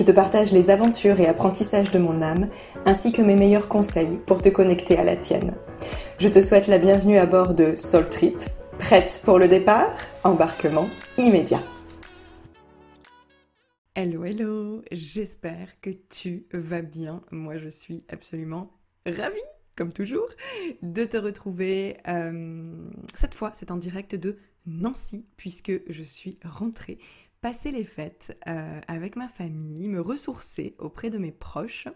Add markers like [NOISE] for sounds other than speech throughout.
Je te partage les aventures et apprentissages de mon âme, ainsi que mes meilleurs conseils pour te connecter à la tienne. Je te souhaite la bienvenue à bord de Soul Trip. Prête pour le départ? Embarquement immédiat. Hello, hello, j'espère que tu vas bien. Moi, je suis absolument ravie, comme toujours, de te retrouver. Euh, cette fois, c'est en direct de Nancy, puisque je suis rentrée passer les fêtes euh, avec ma famille, me ressourcer auprès de mes proches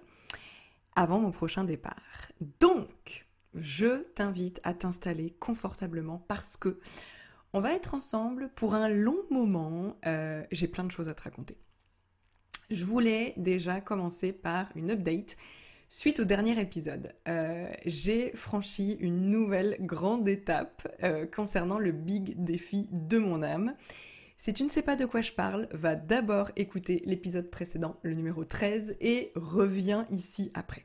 avant mon prochain départ. Donc, je t'invite à t'installer confortablement parce que on va être ensemble pour un long moment. Euh, j'ai plein de choses à te raconter. Je voulais déjà commencer par une update. Suite au dernier épisode, euh, j'ai franchi une nouvelle grande étape concernant le big défi de mon âme. Si tu ne sais pas de quoi je parle, va d'abord écouter l'épisode précédent, le numéro 13, et reviens ici après.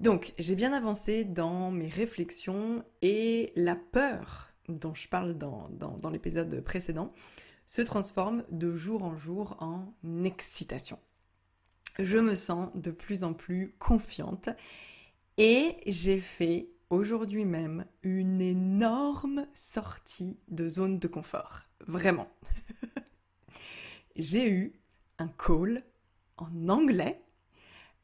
Donc, j'ai bien avancé dans mes réflexions et la peur dont je parle dans l'épisode précédent se transforme de jour en jour en excitation. Je me sens de plus en plus confiante et j'ai fait aujourd'hui même une énorme sortie de zone de confort. Vraiment. j'ai eu un call en anglais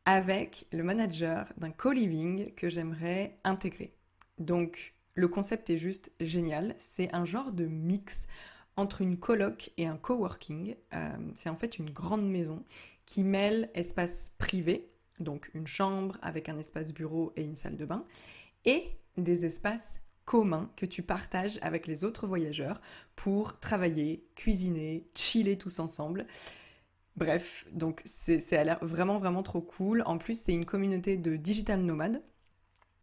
avec le manager d'un co-living que j'aimerais intégrer. Donc le concept est juste génial. C'est un genre de mix entre une coloc et un coworking. Euh, c'est en fait une grande maison qui mêle espace privé, donc une chambre avec un espace bureau et une salle de bain, et des espaces communs que tu partages avec les autres voyageurs pour travailler, cuisiner, chiller tous ensemble. Bref, donc c'est vraiment vraiment trop cool. En plus, c'est une communauté de digital nomades.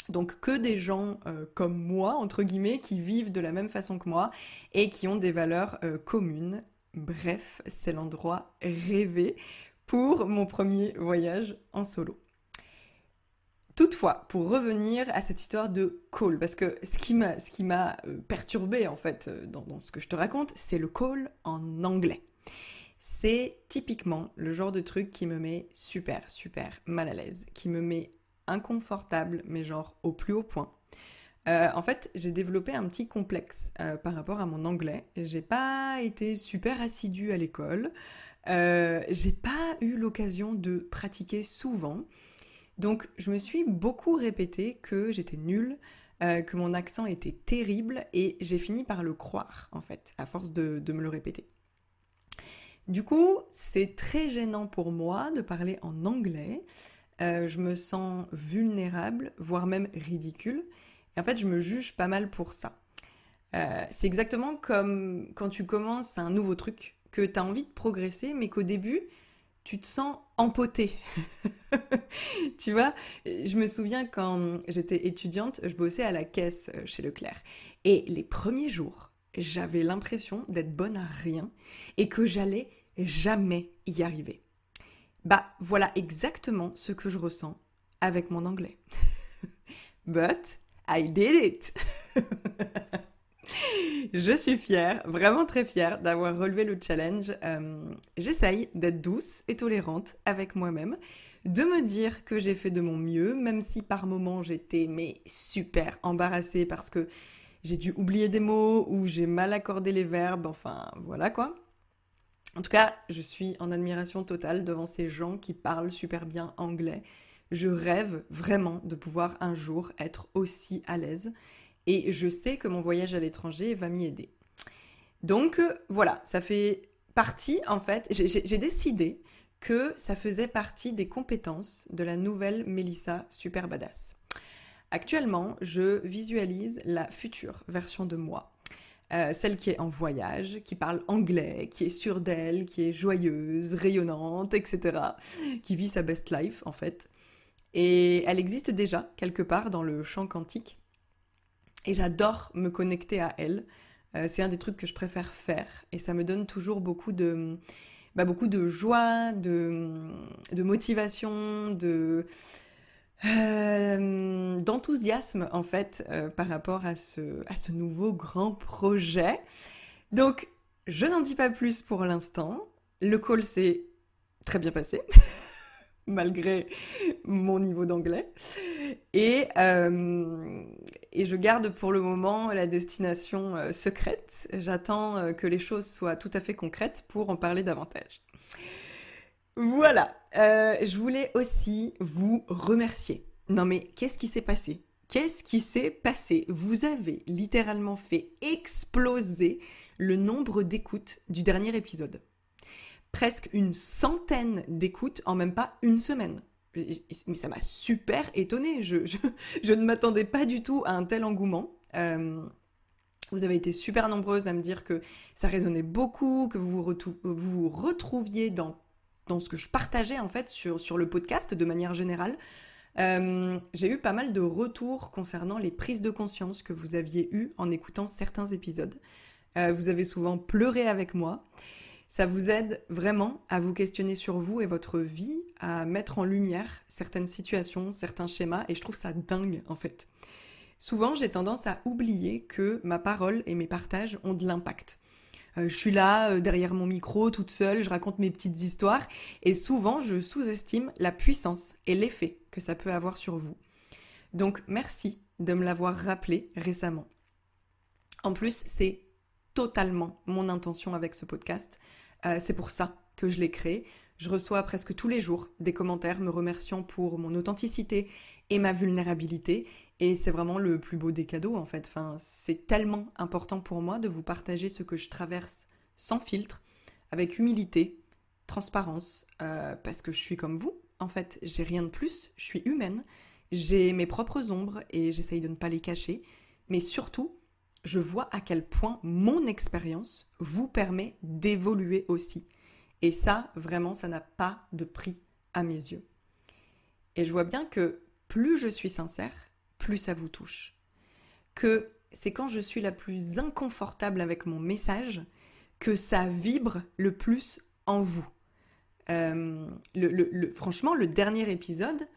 Donc que des gens euh, comme moi, entre guillemets, qui vivent de la même façon que moi et qui ont des valeurs euh, communes. Bref, c'est l'endroit rêvé pour mon premier voyage en solo. Toutefois, pour revenir à cette histoire de call, parce que ce qui m'a, ce euh, perturbé en fait dans, dans ce que je te raconte, c'est le call en anglais. C'est typiquement le genre de truc qui me met super, super mal à l'aise, qui me met inconfortable, mais genre au plus haut point. Euh, en fait, j'ai développé un petit complexe euh, par rapport à mon anglais. J'ai pas été super assidue à l'école. Euh, j'ai pas eu l'occasion de pratiquer souvent. Donc, je me suis beaucoup répété que j'étais nulle, que mon accent était terrible, et j'ai fini par le croire, en fait, à force de me le répéter. Du coup, c'est très gênant pour moi de parler en anglais. Euh, je me sens vulnérable, voire même ridicule. Et en fait, je me juge pas mal pour ça. Euh, c'est exactement comme quand tu commences un nouveau truc, que tu as envie de progresser, mais qu'au début, tu te sens empoté. [LAUGHS] [LAUGHS] tu vois, je me souviens quand j'étais étudiante, je bossais à la caisse euh, chez Leclerc. Et les premiers jours, j'avais l'impression d'être bonne à rien et que j'allais jamais y arriver. Bah voilà exactement ce que je ressens avec mon anglais. [LAUGHS] But I did it. [LAUGHS] je suis fière, vraiment très fière d'avoir relevé le challenge. Euh, j'essaye d'être douce et tolérante avec moi-même, de me dire que j'ai fait de mon mieux, même si par moments j'étais mais super embarrassée parce que j'ai dû oublier des mots ou j'ai mal accordé les verbes, enfin voilà quoi. En tout cas, je suis en admiration totale devant ces gens qui parlent super bien anglais. Je rêve vraiment de pouvoir un jour être aussi à l'aise. et je sais que mon voyage à l'étranger va m'y aider. Donc euh, voilà, ça fait partie en fait, j'ai décidé que ça faisait partie des compétences de la nouvelle Melissa Super Badass. Actuellement, je visualise la future version de moi. Euh, celle qui est en voyage, qui parle anglais, qui est sûre d'elle, qui est joyeuse, rayonnante, etc. Qui vit sa best life en fait. Et elle existe déjà quelque part dans le champ quantique. Et j'adore me connecter à elle. Euh, c'est un des trucs que je préfère faire. Et ça me donne toujours beaucoup de, bah, beaucoup de joie, de, motivation, euh, d'enthousiasme en fait euh, par rapport à ce, à ce nouveau grand projet. Donc, je n'en dis pas plus pour l'instant. Le call s'est très bien passé. [LAUGHS] malgré mon niveau d'anglais. Et, euh, et, je garde pour le moment la destination euh, secrète. J'attends euh, que les choses soient tout à fait concrètes pour en parler davantage. Voilà, je voulais aussi vous remercier. Non mais qu'est-ce qui s'est passé? Qu'est-ce qui s'est passé? Vous avez littéralement fait exploser le nombre d'écoutes du dernier épisode presque une centaine d'écoutes en même pas une semaine. Mais ça m'a super étonnée. [LAUGHS] Je, ne m'attendais pas du tout à un tel engouement. Euh, vous avez été super nombreuses à me dire que ça résonnait beaucoup, que vous vous, retrouviez dans, dans ce que je partageais en fait sur, sur le podcast de manière générale. Euh, j'ai eu pas mal de retours concernant les prises de conscience que vous aviez eues en écoutant certains épisodes. Euh, vous avez souvent pleuré avec moi. Ça vous aide vraiment à vous questionner sur vous et votre vie, à mettre en lumière certaines situations, certains schémas, et je trouve ça dingue en fait. Souvent, j'ai tendance à oublier que ma parole et mes partages ont de l'impact. Euh, je suis là, euh, derrière mon micro, toute seule, je raconte mes petites histoires, et souvent, je sous-estime la puissance et l'effet que ça peut avoir sur vous. Donc, merci de me l'avoir rappelé récemment. En plus, c'est totalement mon intention avec ce podcast. Euh, c'est pour ça que je l'ai créé. Je reçois presque tous les jours des commentaires me remerciant pour mon authenticité et ma vulnérabilité. Et c'est vraiment le plus beau des cadeaux en fait. Enfin, c'est tellement important pour moi de vous partager ce que je traverse sans filtre, avec humilité, transparence, euh, parce que je suis comme vous. En fait, j'ai rien de plus, je suis humaine, j'ai mes propres ombres et j'essaye de ne pas les cacher. Mais surtout, je vois à quel point mon expérience vous permet d'évoluer aussi. Et ça, vraiment, ça n'a pas de prix à mes yeux. Et je vois bien que plus je suis sincère, plus ça vous touche. Que c'est quand je suis la plus inconfortable avec mon message que ça vibre le plus en vous. Euh, franchement, le dernier épisode,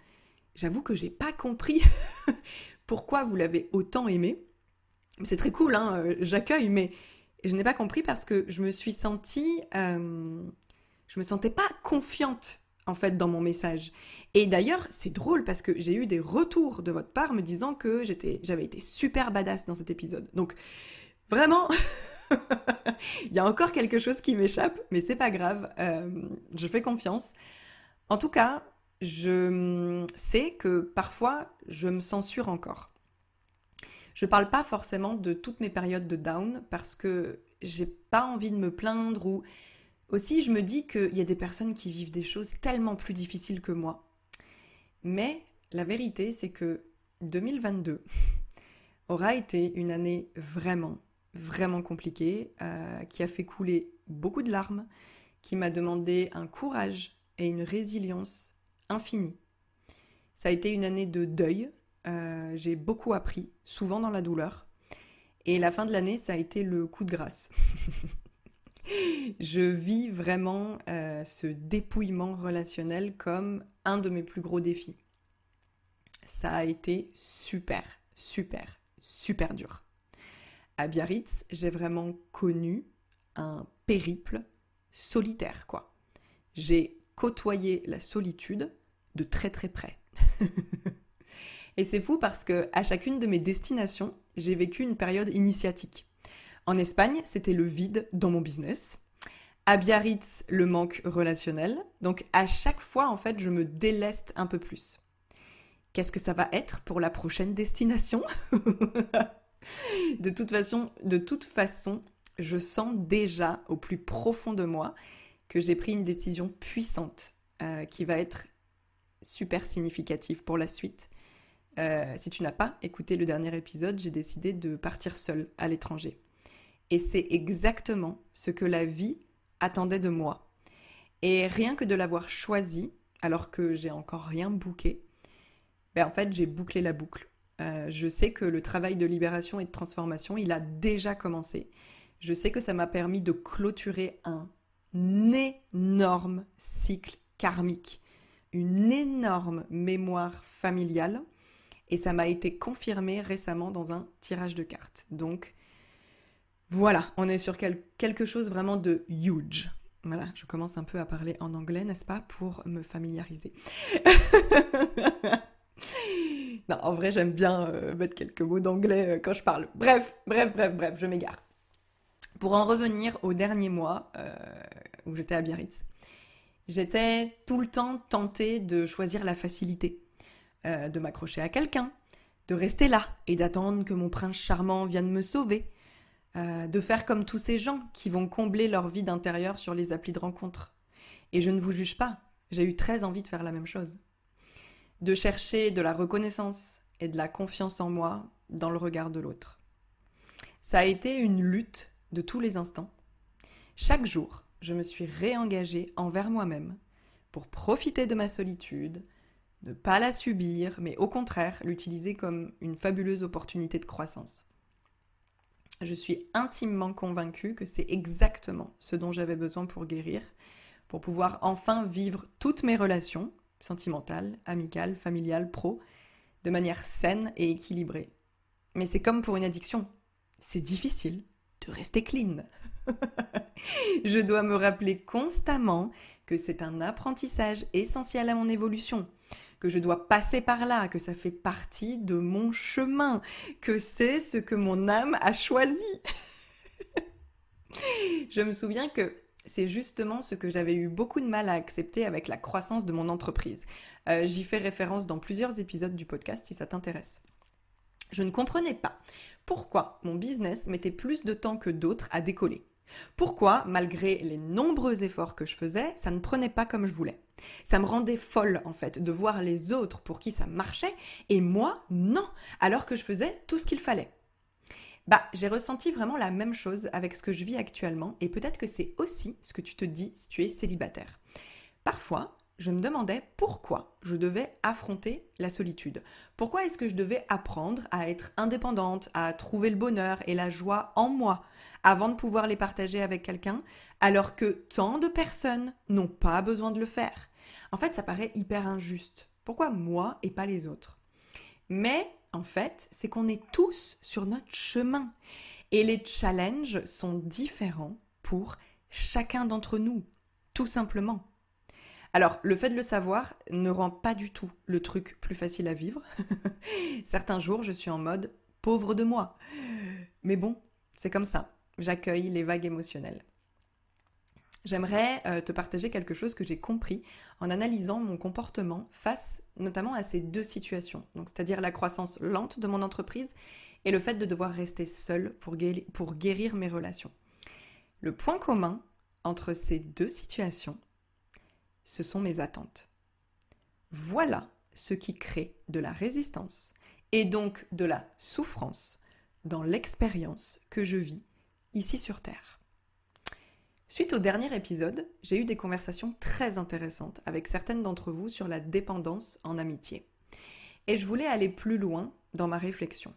j'avoue que j'ai pas compris [LAUGHS] pourquoi vous l'avez autant aimé c'est très cool, hein, euh, j'accueille, mais je n'ai pas compris parce que je me suis sentie, euh, je me sentais pas confiante en fait dans mon message. Et d'ailleurs, c'est drôle parce que j'ai eu des retours de votre part me disant que j'avais été super badass dans cet épisode. Donc vraiment, [LAUGHS] il y a encore quelque chose qui m'échappe, mais c'est pas grave. Euh, je fais confiance. En tout cas, je sais que parfois je me censure encore. Je parle pas forcément de toutes mes périodes de down parce que j'ai pas envie de me plaindre ou aussi je me dis qu'il y a des personnes qui vivent des choses tellement plus difficiles que moi. Mais la vérité c'est que 2022 [LAUGHS] aura été une année vraiment, vraiment compliquée, euh, qui a fait couler beaucoup de larmes, qui m'a demandé un courage et une résilience infinie. Ça a été une année de deuil, euh, j'ai beaucoup appris, souvent dans la douleur. Et la fin de l'année, ça a été le coup de grâce. [LAUGHS] je vis vraiment euh, ce dépouillement relationnel comme un de mes plus gros défis. Ça a été super, super, super dur. À Biarritz, j'ai vraiment connu un périple solitaire, quoi. J'ai côtoyé la solitude de très très près. [LAUGHS] Et c'est fou parce que à chacune de mes destinations, j'ai vécu une période initiatique. En Espagne, c'était le vide dans mon business. À Biarritz, le manque relationnel. Donc à chaque fois, en fait, je me déleste un peu plus. Qu'est-ce que ça va être pour la prochaine destination? [LAUGHS] De toute façon, de toute façon, je sens déjà au plus profond de moi que j'ai pris une décision puissante euh, qui va être super significative pour la suite. Euh, si tu n'as pas écouté le dernier épisode, j'ai décidé de partir seule à l'étranger. Et c'est exactement ce que la vie attendait de moi. Et rien que de l'avoir choisi, alors que j'ai encore rien bouqué, ben en fait j'ai bouclé la boucle. Euh, je sais que le travail de libération et de transformation, il a déjà commencé. Je sais que ça m'a permis de clôturer un énorme cycle karmique, une énorme mémoire familiale, et ça m'a été confirmé récemment dans un tirage de cartes. Donc voilà, on est sur quelque chose vraiment de huge. Voilà, je commence un peu à parler en anglais, n'est-ce pas, pour me familiariser. [LAUGHS] non, en vrai, j'aime bien euh, mettre quelques mots d'anglais euh, quand je parle. Bref, bref, bref, bref, je m'égare. Pour en revenir au dernier mois euh, où j'étais à Biarritz, j'étais tout le temps tentée de choisir la facilité, de m'accrocher à quelqu'un, de rester là et d'attendre que mon prince charmant vienne me sauver, de faire comme tous ces gens qui vont combler leur vie d'intérieur sur les applis de rencontres. Et je ne vous juge pas, j'ai eu très envie de faire la même chose de chercher de la reconnaissance et de la confiance en moi dans le regard de l'autre. Ça a été une lutte de tous les instants. Chaque jour, je me suis réengagée envers moi-même pour profiter de ma solitude, ne pas la subir, mais au contraire l'utiliser comme une fabuleuse opportunité de croissance. Je suis intimement convaincue que c'est exactement ce dont j'avais besoin pour guérir, pour pouvoir enfin vivre toutes mes relations, sentimentale, amicale, familiale, pro, de manière saine et équilibrée. Mais c'est comme pour une addiction. C'est difficile de rester clean. [LAUGHS] je dois me rappeler constamment que c'est un apprentissage essentiel à mon évolution, que je dois passer par là, que ça fait partie de mon chemin, que c'est ce que mon âme a choisi. [LAUGHS] je me souviens que c'est justement ce que j'avais eu beaucoup de mal à accepter avec la croissance de mon entreprise. Euh, j'y fais référence dans plusieurs épisodes du podcast si ça t'intéresse. Je ne comprenais pas pourquoi mon business mettait plus de temps que d'autres à décoller. Pourquoi, malgré les nombreux efforts que je faisais, ça ne prenait pas comme je voulais? Ça me rendait folle en fait de voir les autres pour qui ça marchait et moi non, alors que je faisais tout ce qu'il fallait. Bah, j'ai ressenti vraiment la même chose avec ce que je vis actuellement et peut-être que c'est aussi ce que tu te dis si tu es célibataire. Parfois, je me demandais pourquoi je devais affronter la solitude. Pourquoi est-ce que je devais apprendre à être indépendante, à trouver le bonheur et la joie en moi avant de pouvoir les partager avec quelqu'un, alors que tant de personnes n'ont pas besoin de le faire. En fait, ça paraît hyper injuste. Pourquoi moi et pas les autres? Mais en fait, c'est qu'on est tous sur notre chemin. Et les challenges sont différents pour chacun d'entre nous, tout simplement. Alors, le fait de le savoir ne rend pas du tout le truc plus facile à vivre. [LAUGHS] Certains jours, je suis en mode pauvre de moi. Mais bon, c'est comme ça. J'accueille les vagues émotionnelles. J'aimerais euh, te partager quelque chose que j'ai compris en analysant mon comportement face notamment à ces deux situations, c'est-à-dire la croissance lente de mon entreprise et le fait de devoir rester pour pour guérir mes relations. Le point commun entre ces deux situations, ce sont mes attentes. Voilà ce qui crée de la résistance et donc de la souffrance dans l'expérience que je vis ici sur Terre. Suite au dernier épisode, j'ai eu des conversations très intéressantes avec certaines d'entre vous sur la dépendance en amitié. Et je voulais aller plus loin dans ma réflexion.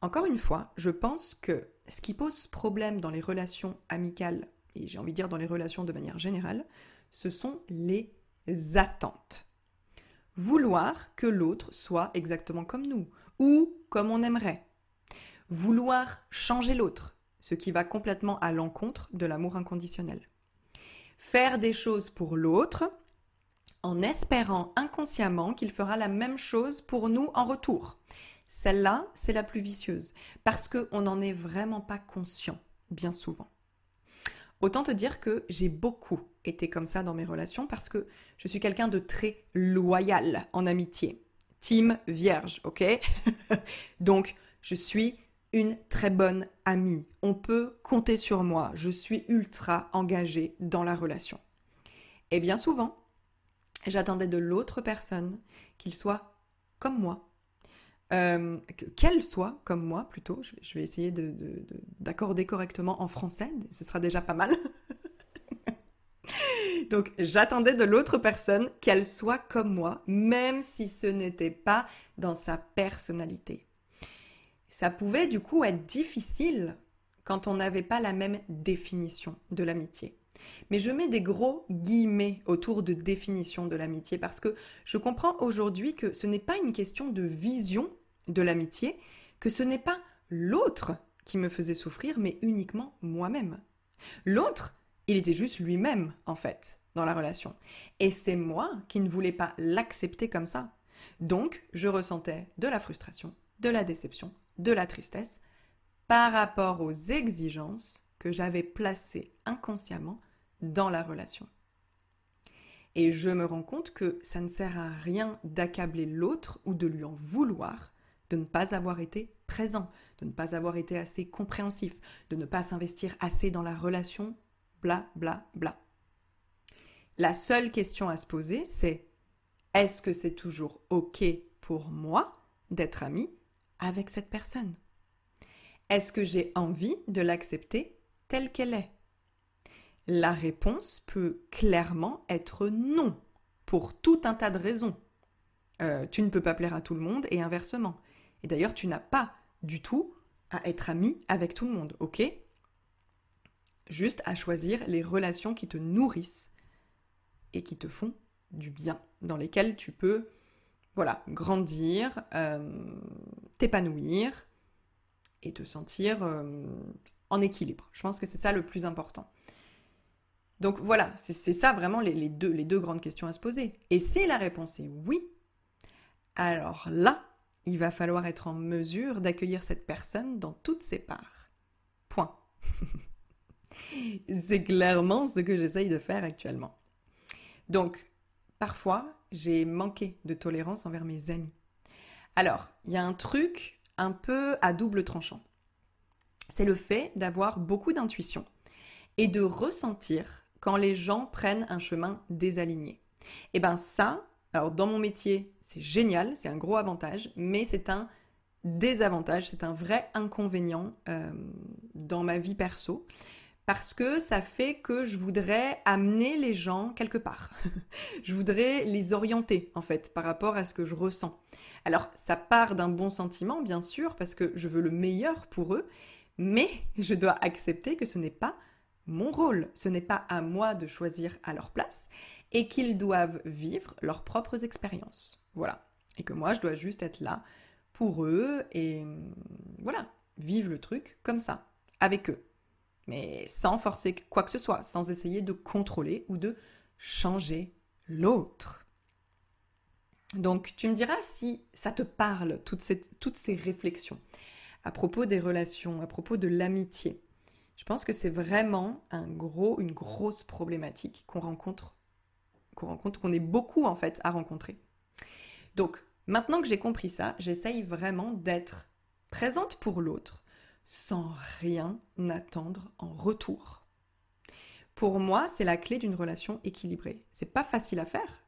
Encore une fois, je pense que ce qui pose problème dans les relations amicales, et j'ai envie de dire dans les relations de manière générale, ce sont les attentes. Vouloir que l'autre soit exactement comme nous, ou comme on aimerait. Vouloir changer l'autre, ce qui va complètement à l'encontre de l'amour inconditionnel. Faire des choses pour l'autre en espérant inconsciemment qu'il fera la même chose pour nous en retour. Celle-là, c'est la plus vicieuse, parce qu'on n'en est vraiment pas conscient, bien souvent. Autant te dire que j'ai beaucoup été comme ça dans mes relations parce que je suis quelqu'un de très loyal en amitié. Team vierge, ok? [LAUGHS] Donc, je suis une très bonne amie. On peut compter sur moi. Je suis ultra engagée dans la relation. Et bien souvent, j'attendais de l'autre personne qu'il soit comme moi. Euh, qu'elle soit comme moi plutôt. Je vais, essayer d'accorder correctement en français. Ce sera déjà pas mal. [LAUGHS] Donc j'attendais de l'autre personne qu'elle soit comme moi, même si ce n'était pas dans sa personnalité. Ça pouvait du coup être difficile quand on n'avait pas la même définition de l'amitié. Mais je mets des gros guillemets autour de définition de l'amitié parce que je comprends aujourd'hui que ce n'est pas une question de vision de l'amitié, que ce n'est pas l'autre qui me faisait souffrir, mais uniquement moi-même. L'autre, il était juste lui-même, en fait, dans la relation. Et c'est moi qui ne voulais pas l'accepter comme ça. Donc, je ressentais de la frustration, de la déception, de la tristesse par rapport aux exigences que j'avais placées inconsciemment dans la relation. Et je me rends compte que ça ne sert à rien d'accabler l'autre ou de lui en vouloir de ne pas avoir été présent, de ne pas avoir été assez compréhensif, de ne pas s'investir assez dans la relation, bla bla bla. La seule question à se poser, c'est est-ce que c'est toujours OK pour moi d'être ami avec cette personne Est-ce que j'ai envie de l'accepter telle qu'elle est? La réponse peut clairement être non, pour tout un tas de raisons. Euh, tu ne peux pas plaire à tout le monde et inversement. Et d'ailleurs, tu n'as pas du tout à être ami avec tout le monde, ok? Juste à choisir les relations qui te nourrissent et qui te font du bien, dans lesquelles tu peux, voilà, grandir, euh, t'épanouir et te sentir euh, en équilibre. Je pense que c'est ça le plus important. Donc voilà, c'est ça vraiment les, deux, les deux grandes questions à se poser. Et si la réponse est oui, alors là, il va falloir être en mesure d'accueillir cette personne dans toutes ses parts. Point. [LAUGHS] C'est clairement ce que j'essaye de faire actuellement. Donc, parfois, j'ai manqué de tolérance envers mes amis. Alors, il y a un truc un peu à double tranchant. C'est le fait d'avoir beaucoup d'intuition et de ressentir quand les gens prennent un chemin désaligné. Et eh ben ça, alors dans mon métier, c'est génial, c'est un gros avantage, mais c'est un désavantage, c'est un vrai inconvénient euh, dans ma vie perso. Parce que ça fait que je voudrais amener les gens quelque part. [LAUGHS] je voudrais les orienter, en fait, par rapport à ce que je ressens. Alors, ça part d'un bon sentiment, bien sûr, parce que je veux le meilleur pour eux, mais je dois accepter que ce n'est pas mon rôle, ce n'est pas à moi de choisir à leur place, et qu'ils doivent vivre leurs propres expériences. Voilà. Et que moi, je dois juste être là pour eux et voilà, vivre le truc comme ça, avec eux. Mais sans forcer quoi que ce soit, sans essayer de contrôler ou de changer l'autre. Donc tu me diras si ça te parle, toutes ces, réflexions à propos des relations, à propos de l'amitié. Je pense que c'est vraiment un gros, une grosse problématique qu'on rencontre qu'on rencontre, qu'on est beaucoup en fait à rencontrer. Donc, maintenant que j'ai compris ça, j'essaye vraiment d'être présente pour l'autre sans rien attendre en retour. Pour moi, c'est la clé d'une relation équilibrée. C'est pas facile à faire,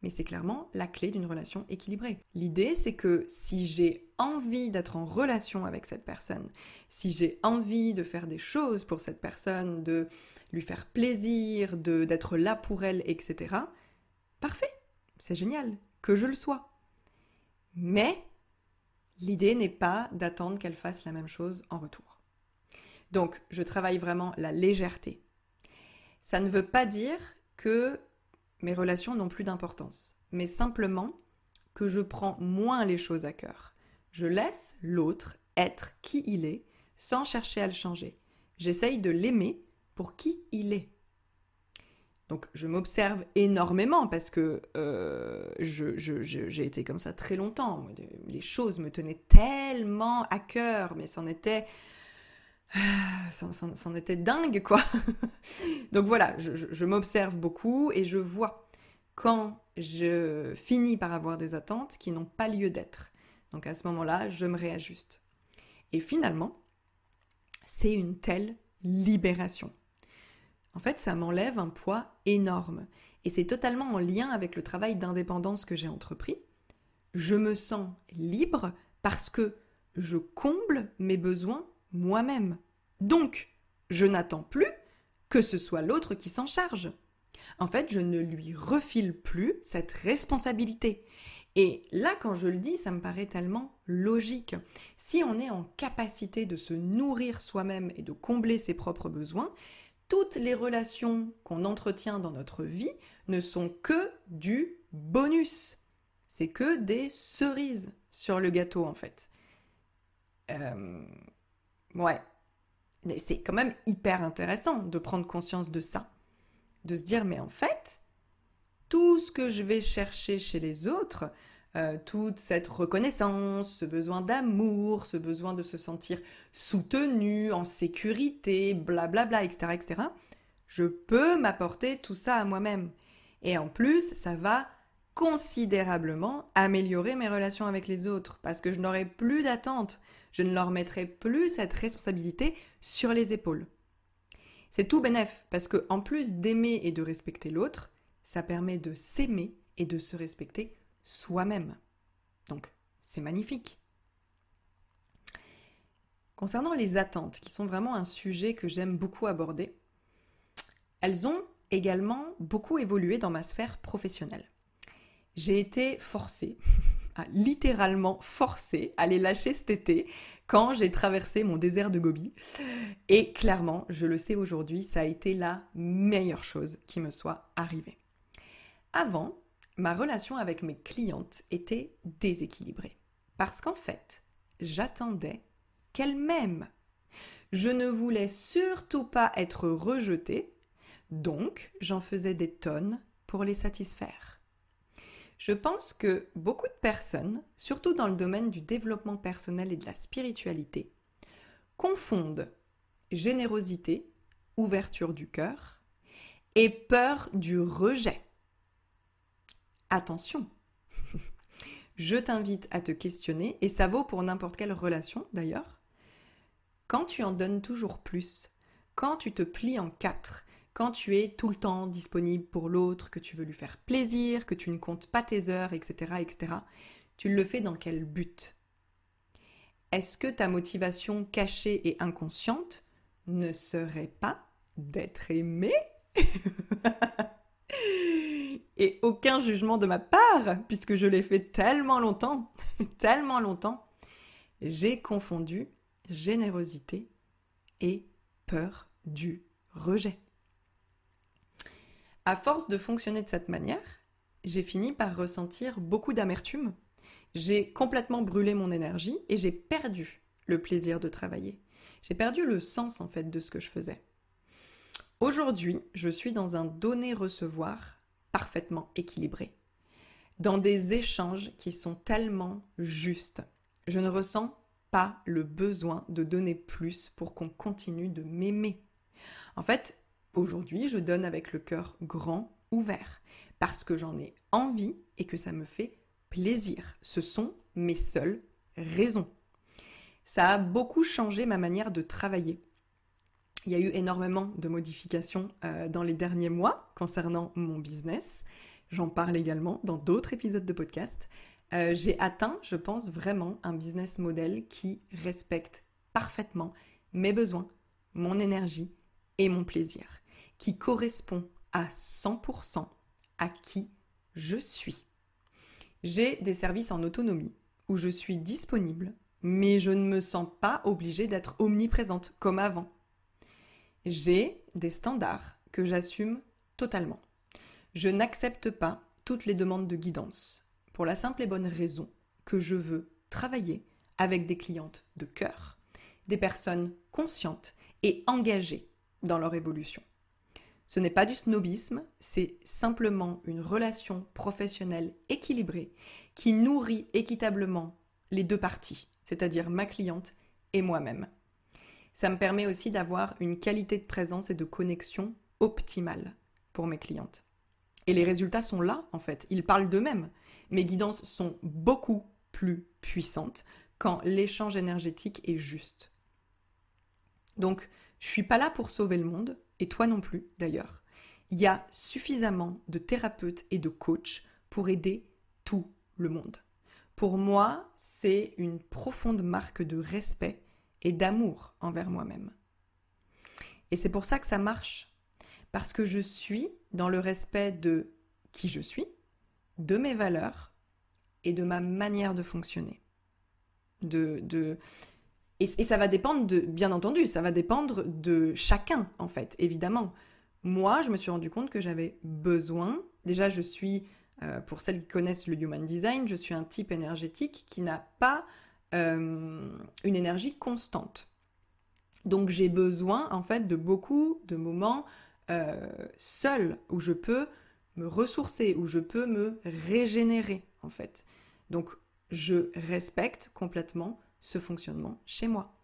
mais c'est clairement la clé d'une relation équilibrée. L'idée, c'est que si j'ai envie d'être en relation avec cette personne, si j'ai envie de faire des choses pour cette personne, de lui faire plaisir, d'être là pour elle, etc. Parfait, c'est génial, que je le sois. Mais l'idée n'est pas d'attendre qu'elle fasse la même chose en retour. Donc, je travaille vraiment la légèreté. Ça ne veut pas dire que mes relations n'ont plus d'importance, mais simplement que je prends moins les choses à cœur. Je laisse l'autre être qui il est sans chercher à le changer. J'essaye de l'aimer pour qui il est. Donc je m'observe énormément parce que euh, j'ai été comme ça très longtemps. Les choses me tenaient tellement à cœur, mais c'en était... C'en était dingue, quoi. [LAUGHS] Donc voilà, je m'observe beaucoup et je vois quand je finis par avoir des attentes qui n'ont pas lieu d'être. Donc à ce moment-là, je me réajuste. Et finalement, c'est une telle libération. En fait, ça m'enlève un poids énorme. Et c'est totalement en lien avec le travail d'indépendance que j'ai entrepris. Je me sens libre parce que je comble mes besoins moi-même. Donc, je n'attends plus que ce soit l'autre qui s'en charge. En fait, je ne lui refile plus cette responsabilité. Et là, quand je le dis, ça me paraît tellement logique. Si on est en capacité de se nourrir soi-même et de combler ses propres besoins, toutes les relations qu'on entretient dans notre vie ne sont que du bonus. C'est que des cerises sur le gâteau, en fait. Euh, ouais. Mais c'est quand même hyper intéressant de prendre conscience de ça. De se dire, mais en fait, tout ce que je vais chercher chez les autres, euh, toute cette reconnaissance, ce besoin d'amour, ce besoin de se sentir soutenu, en sécurité, blablabla, etc., etc., je peux m'apporter tout ça à moi-même. Et en plus, ça va considérablement améliorer mes relations avec les autres parce que je n'aurai plus d'attente, je ne leur mettrai plus cette responsabilité sur les épaules. C'est tout bénef parce que en plus d'aimer et de respecter l'autre, ça permet de s'aimer et de se respecter soi-même. Donc, c'est magnifique. Concernant les attentes, qui sont vraiment un sujet que j'aime beaucoup aborder, elles ont également beaucoup évolué dans ma sphère professionnelle j'ai été forcée, [LAUGHS] littéralement forcée, à les lâcher cet été quand j'ai traversé mon désert de Gobi. Et clairement, je le sais aujourd'hui, ça a été la meilleure chose qui me soit arrivée. Avant, ma relation avec mes clientes était déséquilibrée. Parce qu'en fait, j'attendais qu'elles m'aiment. Je ne voulais surtout pas être rejetée, donc j'en faisais des tonnes pour les satisfaire. Je pense que beaucoup de personnes, surtout dans le domaine du développement personnel et de la spiritualité, confondent générosité, ouverture du cœur, et peur du rejet. Attention, je t'invite à te questionner, et ça vaut pour n'importe quelle relation d'ailleurs, quand tu en donnes toujours plus, quand tu te plies en quatre, quand tu es tout le temps disponible pour l'autre, que tu veux lui faire plaisir, que tu ne comptes pas tes heures, etc., etc., tu le fais dans quel but? Est-ce que ta motivation cachée et inconsciente ne serait pas d'être aimé [LAUGHS] Et aucun jugement de ma part, puisque je l'ai fait tellement longtemps, [LAUGHS] tellement longtemps, j'ai confondu générosité et peur du rejet. À force de fonctionner de cette manière, j'ai fini par ressentir beaucoup d'amertume. J'ai complètement brûlé mon énergie et j'ai perdu le plaisir de travailler. J'ai perdu le sens en fait de ce que je faisais. Aujourd'hui, je suis dans un donner-recevoir parfaitement équilibré, dans des échanges qui sont tellement justes. Je ne ressens pas le besoin de donner plus pour qu'on continue de m'aimer. En fait, Aujourd'hui, je donne avec le cœur grand ouvert parce que j'en ai envie et que ça me fait plaisir. Ce sont mes seules raisons. Ça a beaucoup changé ma manière de travailler. Il y a eu énormément de modifications euh, dans les derniers mois concernant mon business. J'en parle également dans d'autres épisodes de podcast. Euh, j'ai atteint, je pense, vraiment un business model qui respecte parfaitement mes besoins, mon énergie et mon plaisir qui correspond à 100% à qui je suis. J'ai des services en autonomie où je suis disponible, mais je ne me sens pas obligée d'être omniprésente comme avant. J'ai des standards que j'assume totalement. Je n'accepte pas toutes les demandes de guidance, pour la simple et bonne raison que je veux travailler avec des clientes de cœur, des personnes conscientes et engagées dans leur évolution. Ce n'est pas du snobisme, c'est simplement une relation professionnelle équilibrée qui nourrit équitablement les deux parties, c'est-à-dire ma cliente et moi-même. Ça me permet aussi d'avoir une qualité de présence et de connexion optimale pour mes clientes. Et les résultats sont là, en fait, ils parlent d'eux-mêmes. Mes guidances sont beaucoup plus puissantes quand l'échange énergétique est juste. Donc, je suis pas là pour sauver le monde, et toi non plus d'ailleurs. Il y a suffisamment de thérapeutes et de coachs pour aider tout le monde. Pour moi, c'est une profonde marque de respect et d'amour envers moi-même. Et c'est pour ça que ça marche. Parce que je suis dans le respect de qui je suis, de mes valeurs et de ma manière de fonctionner. De, de... Et, ça va dépendre de, bien entendu, ça va dépendre de chacun, en fait, évidemment. Moi, je me suis rendu compte que j'avais besoin, déjà je suis euh, pour celles qui connaissent le Human Design, je suis un type énergétique qui n'a pas euh, une énergie constante. Donc j'ai besoin en fait de beaucoup de moments euh, seuls où je peux me ressourcer, où je peux me régénérer en fait. Donc je respecte complètement ce fonctionnement chez moi.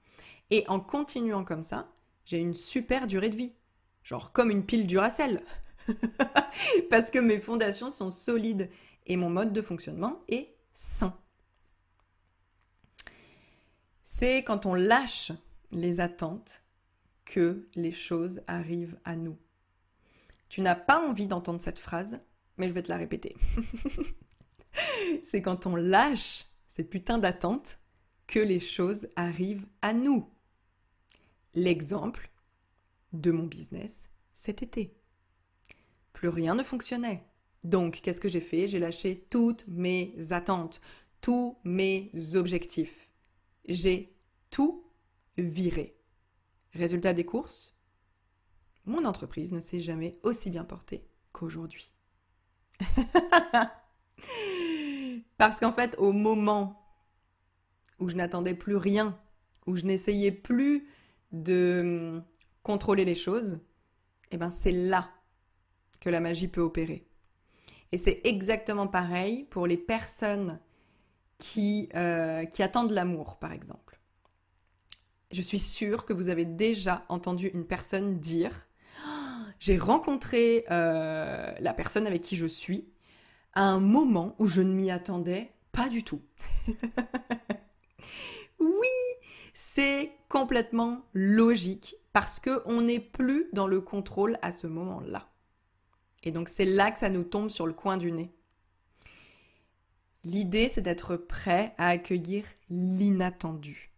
Et en continuant comme ça, j'ai une super durée de vie. Genre comme une pile Duracell. [LAUGHS] Parce que mes fondations sont solides et mon mode de fonctionnement est sain. C'est quand on lâche les attentes que les choses arrivent à nous. Tu n'as pas envie d'entendre cette phrase, mais je vais te la répéter. [LAUGHS] C'est quand on lâche ces putains d'attentes que les choses arrivent à nous. L'exemple de mon business cet été plus rien ne fonctionnait. Donc, qu'est-ce que j'ai fait? J'ai lâché toutes mes attentes, tous mes objectifs. J'ai tout viré. Résultat des courses Mon entreprise ne s'est jamais aussi bien portée qu'aujourd'hui. [LAUGHS] Parce qu'en fait, au moment où je n'attendais plus rien, où je n'essayais plus de contrôler les choses, eh ben c'est là que la magie peut opérer. Et c'est exactement pareil pour les personnes qui, euh, qui attendent l'amour, par exemple. Je suis sûre que vous avez déjà entendu une personne dire [GASPS] J'ai rencontré euh, la personne avec qui je suis à un moment où je ne m'y attendais pas du tout. [LAUGHS] oui, c'est complètement logique parce qu'on n'est plus dans le contrôle à ce moment-là. Et donc c'est là que ça nous tombe sur le coin du nez. L'idée, c'est d'être prêt à accueillir l'inattendu.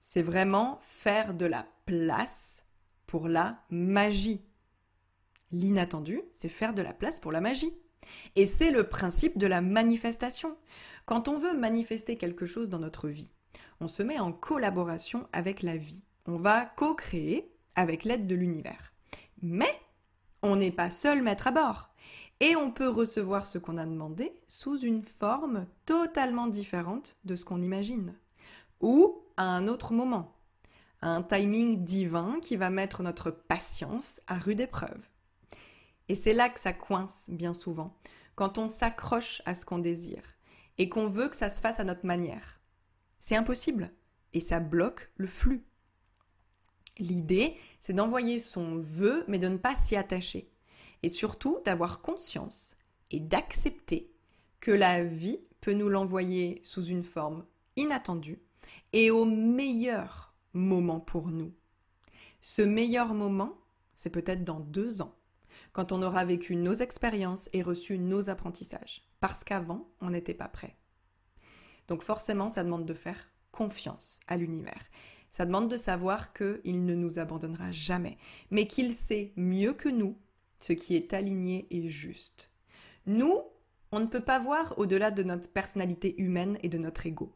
C'est vraiment faire de la place pour la magie. L'inattendu, c'est faire de la place pour la magie. Et c'est le principe de la manifestation. Quand on veut manifester quelque chose dans notre vie, on se met en collaboration avec la vie. On va co-créer avec l'aide de l'univers. Mais on n'est pas seul maître à bord. Et on peut recevoir ce qu'on a demandé sous une forme totalement différente de ce qu'on imagine. Ou à un autre moment. Un timing divin qui va mettre notre patience à rude épreuve. Et c'est là que ça coince bien souvent, quand on s'accroche à ce qu'on désire et qu'on veut que ça se fasse à notre manière. C'est impossible et ça bloque le flux. L'idée, c'est d'envoyer son vœu, mais de ne pas s'y attacher. Et surtout d'avoir conscience et d'accepter que la vie peut nous l'envoyer sous une forme inattendue et au meilleur moment pour nous. Ce meilleur moment, c'est peut-être dans deux ans, quand on aura vécu nos expériences et reçu nos apprentissages, parce qu'avant, on n'était pas prêt. Donc forcément, ça demande de faire confiance à l'univers. Ça demande de savoir qu'il ne nous abandonnera jamais, mais qu'il sait mieux que nous ce qui est aligné et juste. Nous, on ne peut pas voir au-delà de notre personnalité humaine et de notre ego.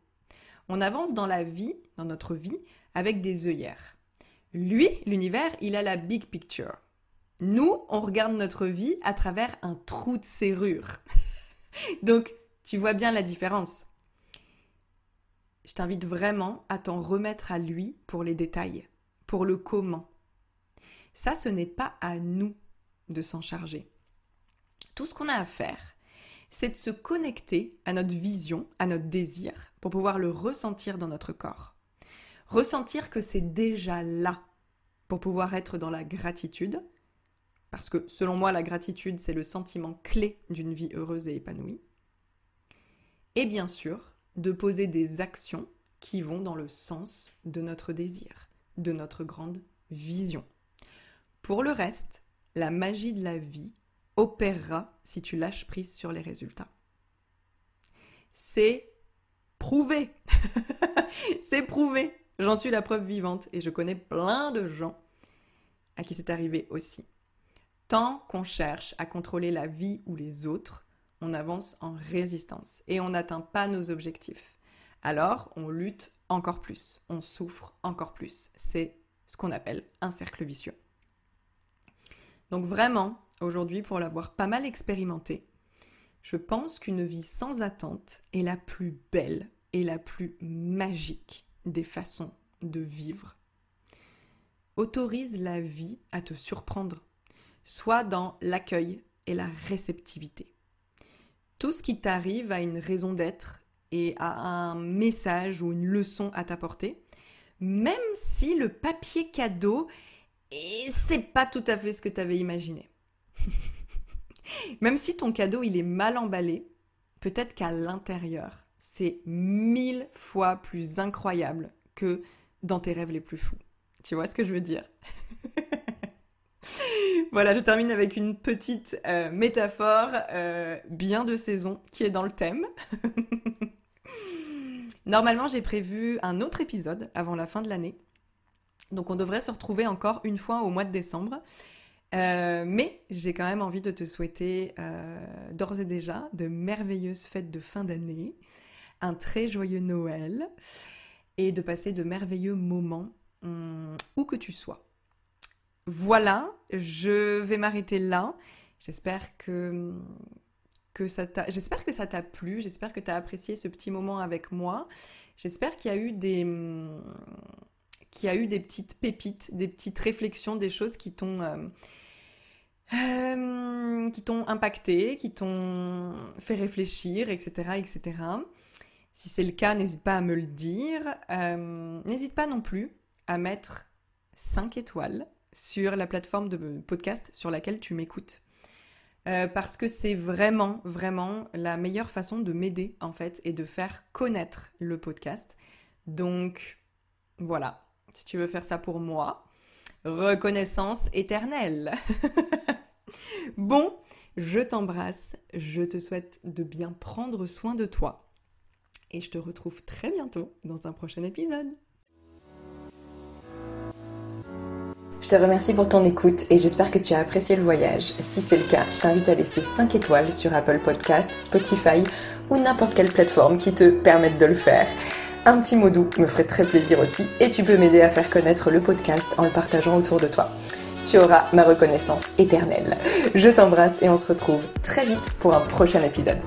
On avance dans la vie, dans notre vie, avec des œillères. Lui, l'univers, il a la big picture. Nous, on regarde notre vie à travers un trou de serrure. [LAUGHS] Donc, tu vois bien la différence je t'invite vraiment à t'en remettre à lui pour les détails, pour le comment. Ça, ce n'est pas à nous de s'en charger. Tout ce qu'on a à faire, c'est de se connecter à notre vision, à notre désir, pour pouvoir le ressentir dans notre corps. Ressentir que c'est déjà là, pour pouvoir être dans la gratitude, parce que selon moi, la gratitude, c'est le sentiment clé d'une vie heureuse et épanouie. Et bien sûr, de poser des actions qui vont dans le sens de notre désir, de notre grande vision. Pour le reste, la magie de la vie opérera si tu lâches prise sur les résultats. C'est prouvé. [LAUGHS] c'est prouvé. J'en suis la preuve vivante et je connais plein de gens à qui c'est arrivé aussi. Tant qu'on cherche à contrôler la vie ou les autres, on avance en résistance et on n'atteint pas nos objectifs. Alors, on lutte encore plus, on souffre encore plus. C'est ce qu'on appelle un cercle vicieux. Donc vraiment, aujourd'hui, pour l'avoir pas mal expérimenté, je pense qu'une vie sans attente est la plus belle et la plus magique des façons de vivre. Autorise la vie à te surprendre, soit dans l'accueil et la réceptivité. Tout ce qui t'arrive a une raison d'être et a un message ou une leçon à t'apporter, même si le papier cadeau, et c'est pas tout à fait ce que tu avais imaginé. [LAUGHS] même si ton cadeau il est mal emballé, peut-être qu'à l'intérieur, c'est mille fois plus incroyable que dans tes rêves les plus fous. Tu vois ce que je veux dire? [LAUGHS] Voilà, je termine avec une petite euh, métaphore euh, bien de saison qui est dans le thème. [LAUGHS] Normalement, j'ai prévu un autre épisode avant la fin de l'année. Donc on devrait se retrouver encore une fois au mois de décembre. Euh, mais j'ai quand même envie de te souhaiter d'ores et déjà de merveilleuses fêtes de fin d'année, un très joyeux Noël et de passer de merveilleux moments hum, où que tu sois. Voilà, je vais m'arrêter là. J'espère que, ça t'a, j'espère que ça t'a plu, j'espère que tu as apprécié ce petit moment avec moi. J'espère qu'il y a eu des qu'il y a eu des petites pépites, des petites réflexions, des choses qui t'ont euh, euh, qui t'ont impacté, qui t'ont fait réfléchir, etc., etc. Si c'est le cas, n'hésite pas à me le dire. Euh, n'hésite pas non plus à mettre 5 étoiles sur la plateforme de podcast sur laquelle tu m'écoutes. Parce que c'est vraiment, vraiment la meilleure façon de m'aider en fait et de faire connaître le podcast. Donc voilà, si tu veux faire ça pour moi, reconnaissance éternelle. [LAUGHS] bon, je t'embrasse, je te souhaite de bien prendre soin de toi et je te retrouve très bientôt dans un prochain épisode. Je te remercie pour ton écoute et j'espère que tu as apprécié le voyage. Si c'est le cas, je t'invite à laisser 5 étoiles sur Apple Podcast, Spotify ou n'importe quelle plateforme qui te permette de le faire. Un petit mot doux me ferait très plaisir aussi et tu peux m'aider à faire connaître le podcast en le partageant autour de toi. Tu auras ma reconnaissance éternelle. Je t'embrasse et on se retrouve très vite pour un prochain épisode.